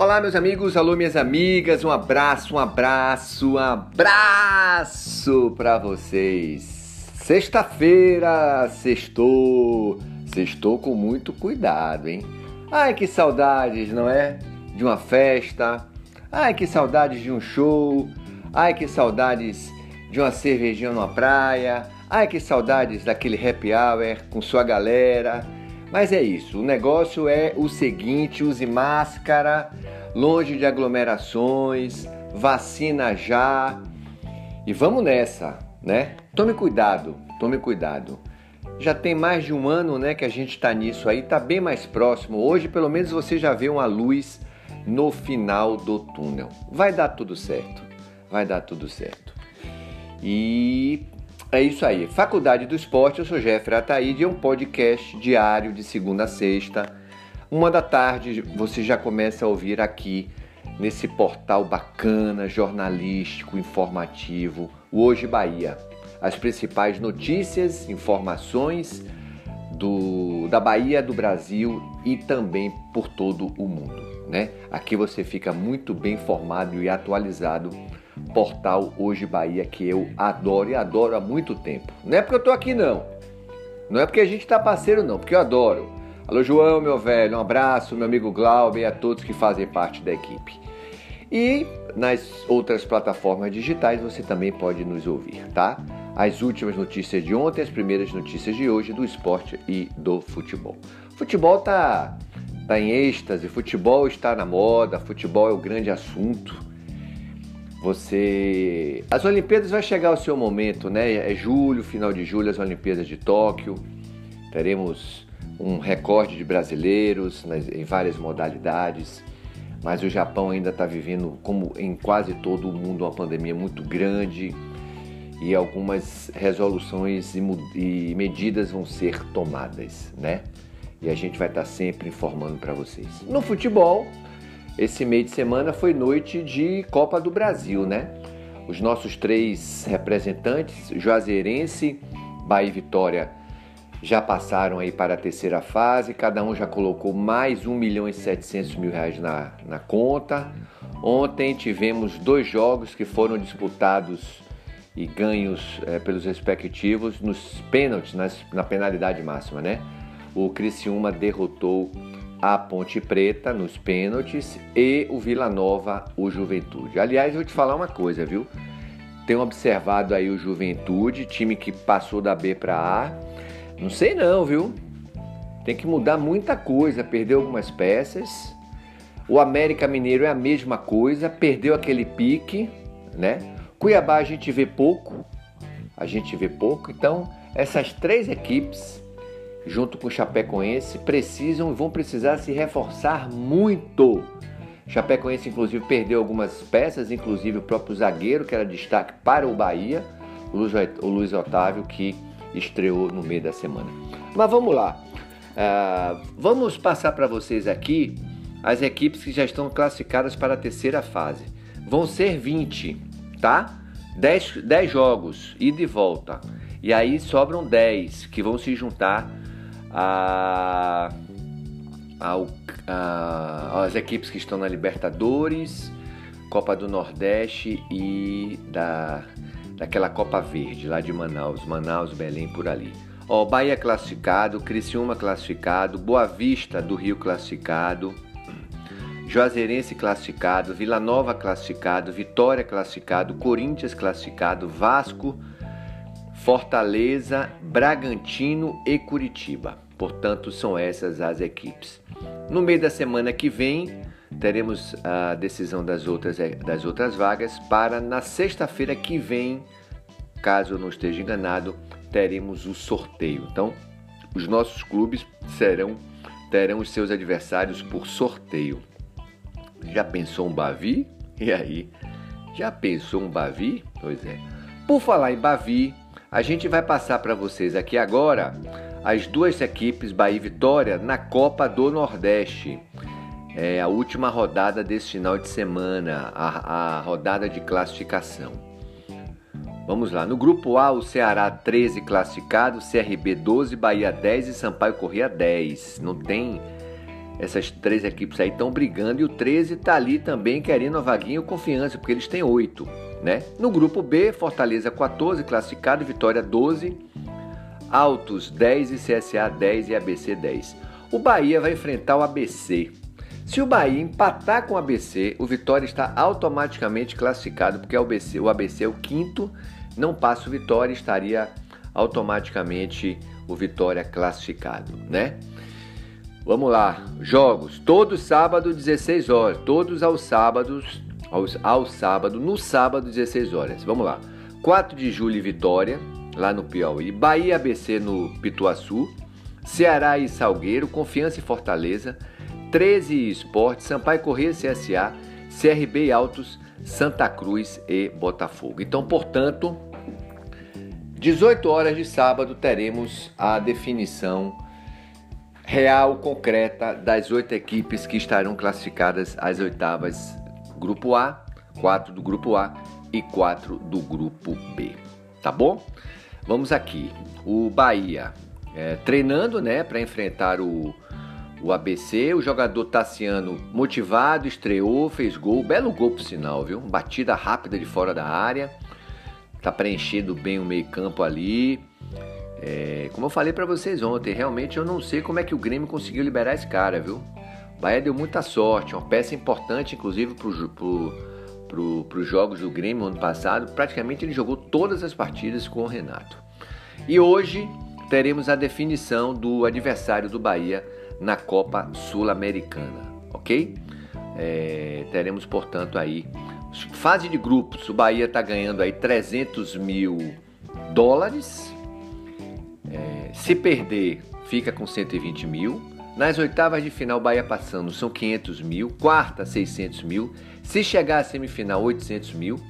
Olá, meus amigos, alô, minhas amigas, um abraço, um abraço, um abraço para vocês. Sexta-feira, sextou, sextou com muito cuidado, hein? Ai, que saudades, não é? De uma festa, ai, que saudades de um show, ai, que saudades de uma cervejinha numa praia, ai, que saudades daquele happy hour com sua galera mas é isso, o negócio é o seguinte: use máscara, longe de aglomerações, vacina já. E vamos nessa, né? Tome cuidado, tome cuidado. Já tem mais de um ano, né, que a gente está nisso aí, tá bem mais próximo. Hoje, pelo menos, você já vê uma luz no final do túnel. Vai dar tudo certo, vai dar tudo certo. E é isso aí. Faculdade do Esporte, eu sou Jeffrey Ataíde, é um podcast diário de segunda a sexta. Uma da tarde você já começa a ouvir aqui nesse portal bacana, jornalístico, informativo, o Hoje Bahia. As principais notícias, informações do, da Bahia, do Brasil e também por todo o mundo. Né? Aqui você fica muito bem informado e atualizado portal Hoje Bahia que eu adoro e adoro há muito tempo. Não é porque eu tô aqui não. Não é porque a gente tá parceiro não, porque eu adoro. Alô João, meu velho, um abraço, meu amigo Glauber e a todos que fazem parte da equipe. E nas outras plataformas digitais você também pode nos ouvir, tá? As últimas notícias de ontem, as primeiras notícias de hoje do esporte e do futebol. Futebol tá tá em êxtase, futebol está na moda, futebol é o grande assunto. Você. As Olimpíadas vai chegar o seu momento, né? É julho, final de julho, as Olimpíadas de Tóquio. Teremos um recorde de brasileiros nas, em várias modalidades. Mas o Japão ainda está vivendo, como em quase todo o mundo, uma pandemia muito grande e algumas resoluções e, e medidas vão ser tomadas, né? E a gente vai estar tá sempre informando para vocês. No futebol, esse meio de semana foi noite de Copa do Brasil, né? Os nossos três representantes, Juazeirense, Bahia e Vitória, já passaram aí para a terceira fase, cada um já colocou mais 1 milhão e 700 mil reais na, na conta. Ontem tivemos dois jogos que foram disputados e ganhos é, pelos respectivos nos pênaltis, nas, na penalidade máxima, né? O Criciúma derrotou a Ponte Preta nos pênaltis e o Vila Nova, o Juventude. Aliás, vou te falar uma coisa, viu? Tenho observado aí o Juventude, time que passou da B para A. Não sei não, viu? Tem que mudar muita coisa, perdeu algumas peças. O América Mineiro é a mesma coisa, perdeu aquele pique, né? Cuiabá a gente vê pouco, a gente vê pouco. Então, essas três equipes junto com o Chapecoense, precisam e vão precisar se reforçar muito. Chapecoense, inclusive, perdeu algumas peças, inclusive o próprio zagueiro, que era destaque para o Bahia, o Luiz Otávio, que estreou no meio da semana. Mas vamos lá. Uh, vamos passar para vocês aqui as equipes que já estão classificadas para a terceira fase. Vão ser 20, tá? 10, 10 jogos, ida e volta. E aí sobram 10 que vão se juntar a, a, a, as equipes que estão na Libertadores, Copa do Nordeste e da, daquela Copa Verde lá de Manaus, Manaus, Belém por ali. Ó, Bahia classificado, Criciúma classificado, Boa Vista do Rio classificado, Juazeirense classificado, Vila Nova classificado, Vitória classificado, Corinthians classificado, Vasco Fortaleza, Bragantino e Curitiba. Portanto, são essas as equipes. No meio da semana que vem, teremos a decisão das outras, das outras vagas para na sexta-feira que vem, caso eu não esteja enganado, teremos o sorteio. Então, os nossos clubes serão terão os seus adversários por sorteio. Já pensou um Bavi? E aí? Já pensou um Bavi? Pois é. Por falar em Bavi, a gente vai passar para vocês aqui agora as duas equipes Bahia e Vitória na Copa do Nordeste. É a última rodada desse final de semana, a, a rodada de classificação. Vamos lá, no grupo A, o Ceará 13 classificado, CRB 12, Bahia 10 e Sampaio Corrêa 10. Não tem Essas três equipes aí estão brigando e o 13 está ali também querendo a vaguinha ou confiança, porque eles têm oito. Né? No grupo B, Fortaleza 14, classificado, Vitória 12, Altos 10 e CSA 10 e ABC 10. O Bahia vai enfrentar o ABC. Se o Bahia empatar com o ABC, o Vitória está automaticamente classificado, porque o ABC, o ABC é o quinto, não passa o Vitória, estaria automaticamente o Vitória classificado, né? Vamos lá, jogos, todos sábado 16 horas, todos aos sábados, aos, ao sábado, no sábado 16 horas. Vamos lá. 4 de julho Vitória, lá no Piauí, Bahia ABC no Pituaçu, Ceará e Salgueiro, Confiança e Fortaleza, 13 Esporte, Sampaio Corrêa CSA, CRB e Altos, Santa Cruz e Botafogo. Então, portanto, 18 horas de sábado teremos a definição real, concreta das oito equipes que estarão classificadas às oitavas Grupo A, quatro do Grupo A e quatro do Grupo B. Tá bom? Vamos aqui. O Bahia é, treinando, né, para enfrentar o, o ABC. O jogador Tassiano motivado, estreou, fez gol, belo gol por sinal, viu? Batida rápida de fora da área tá preenchendo bem o meio-campo ali. É, como eu falei para vocês ontem, realmente eu não sei como é que o Grêmio conseguiu liberar esse cara, viu? Bahia deu muita sorte, uma peça importante, inclusive, para os jogos do Grêmio ano passado. Praticamente ele jogou todas as partidas com o Renato. E hoje teremos a definição do adversário do Bahia na Copa Sul-Americana, ok? É, teremos, portanto, aí Fase de grupos, o Bahia está ganhando aí 300 mil dólares. É, se perder, fica com 120 mil. Nas oitavas de final, Bahia passando são 500 mil. Quarta, 600 mil. Se chegar à semifinal, 800 mil.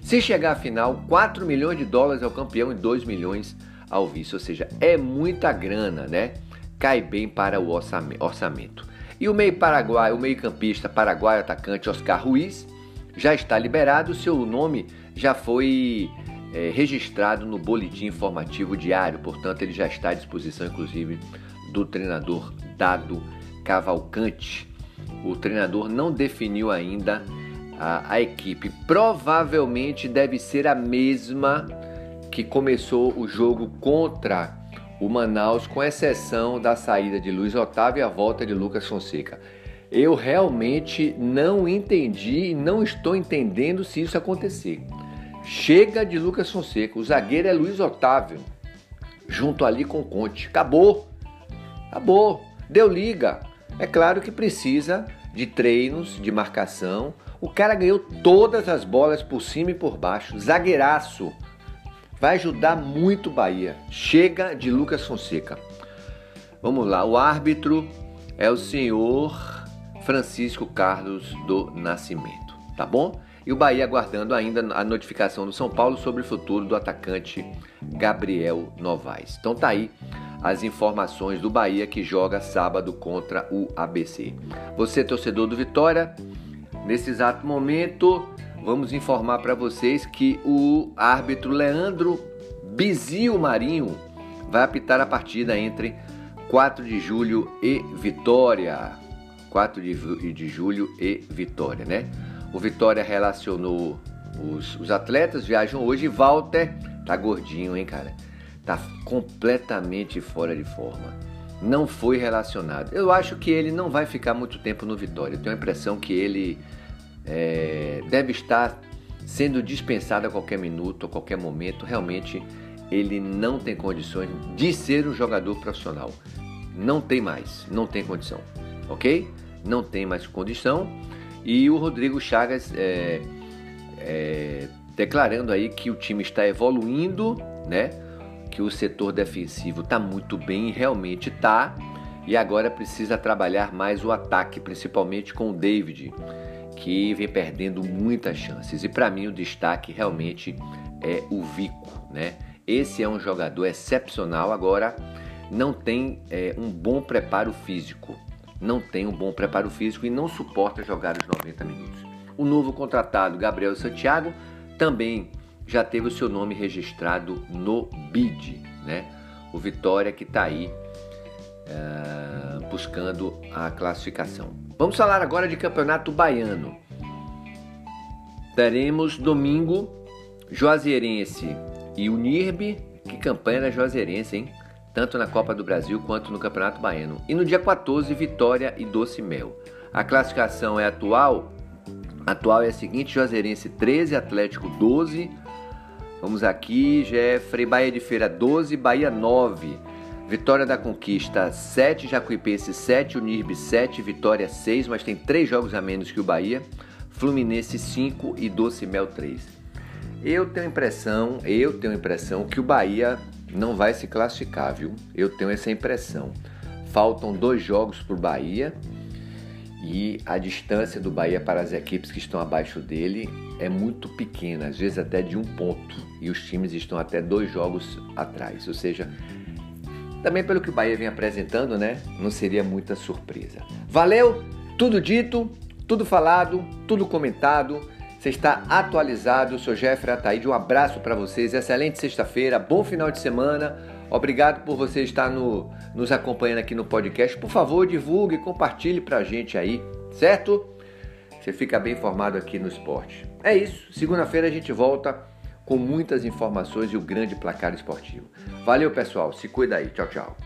Se chegar à final, 4 milhões de dólares ao campeão e 2 milhões ao vice. Ou seja, é muita grana, né? Cai bem para o orçamento. E o meio paraguai, o meio campista paraguaio atacante Oscar Ruiz já está liberado, seu nome já foi é, registrado no boletim informativo diário, portanto, ele já está à disposição, inclusive, do treinador Dado Cavalcante. O treinador não definiu ainda a, a equipe, provavelmente deve ser a mesma que começou o jogo contra o Manaus, com exceção da saída de Luiz Otávio e a volta de Lucas Fonseca. Eu realmente não entendi e não estou entendendo se isso acontecer. Chega de Lucas Fonseca, o zagueiro é Luiz Otávio, junto ali com Conte. Acabou, acabou, deu liga. É claro que precisa de treinos, de marcação. O cara ganhou todas as bolas por cima e por baixo, zagueiraço. Vai ajudar muito o Bahia. Chega de Lucas Fonseca. Vamos lá, o árbitro é o senhor Francisco Carlos do Nascimento, tá bom? E o Bahia aguardando ainda a notificação do São Paulo sobre o futuro do atacante Gabriel Novaes. Então tá aí as informações do Bahia que joga sábado contra o ABC. Você torcedor do Vitória, nesse exato momento vamos informar para vocês que o árbitro Leandro Bizio Marinho vai apitar a partida entre 4 de julho e Vitória. 4 de, julho e Vitória, né? O Vitória relacionou os, os atletas, viajam hoje Walter tá gordinho, hein, cara? Tá completamente fora de forma. Não foi relacionado. Eu acho que ele não vai ficar muito tempo no Vitória. Eu tenho a impressão que ele é, deve estar sendo dispensado a qualquer minuto, a qualquer momento. Realmente, ele não tem condições de ser um jogador profissional. Não tem mais, não tem condição, ok? não tem mais condição. E o Rodrigo Chagas é, é, declarando aí que o time está evoluindo, né? Que o setor defensivo está muito bem, realmente está. E agora precisa trabalhar mais o ataque, principalmente com o David, que vem perdendo muitas chances. E para mim o destaque realmente é o Vico, né? Esse é um jogador excepcional. Agora não tem é, um bom preparo físico não tem um bom preparo físico e não suporta jogar os 90 minutos. O novo contratado Gabriel Santiago também já teve o seu nome registrado no BID, né? O Vitória que está aí uh, buscando a classificação. Vamos falar agora de Campeonato Baiano. Teremos domingo Juazeirense e Unirbe. Que campanha da Juazeirense, hein? Tanto na Copa do Brasil quanto no Campeonato Baiano. E no dia 14, Vitória e Doce Mel. A classificação é atual. Atual é a seguinte: Juazeirense 13, Atlético 12. Vamos aqui, Jeffrey, Bahia de Feira 12, Bahia 9. Vitória da Conquista 7, Jacuipense 7, Unirbe 7, Vitória 6, mas tem 3 jogos a menos que o Bahia. Fluminense 5 e Doce Mel 3. Eu tenho impressão, eu tenho impressão que o Bahia não vai se classificar, viu? Eu tenho essa impressão. Faltam dois jogos para o Bahia e a distância do Bahia para as equipes que estão abaixo dele é muito pequena, às vezes até de um ponto, e os times estão até dois jogos atrás. Ou seja, também pelo que o Bahia vem apresentando, né? Não seria muita surpresa. Valeu, tudo dito. Tudo falado, tudo comentado. Você está atualizado. Eu sou Jeffrey Ataíde. Um abraço para vocês. Excelente sexta-feira. Bom final de semana. Obrigado por você estar no, nos acompanhando aqui no podcast. Por favor, divulgue, compartilhe para a gente aí, certo? Você fica bem informado aqui no esporte. É isso. Segunda-feira a gente volta com muitas informações e o grande placar esportivo. Valeu, pessoal. Se cuida aí. Tchau, tchau.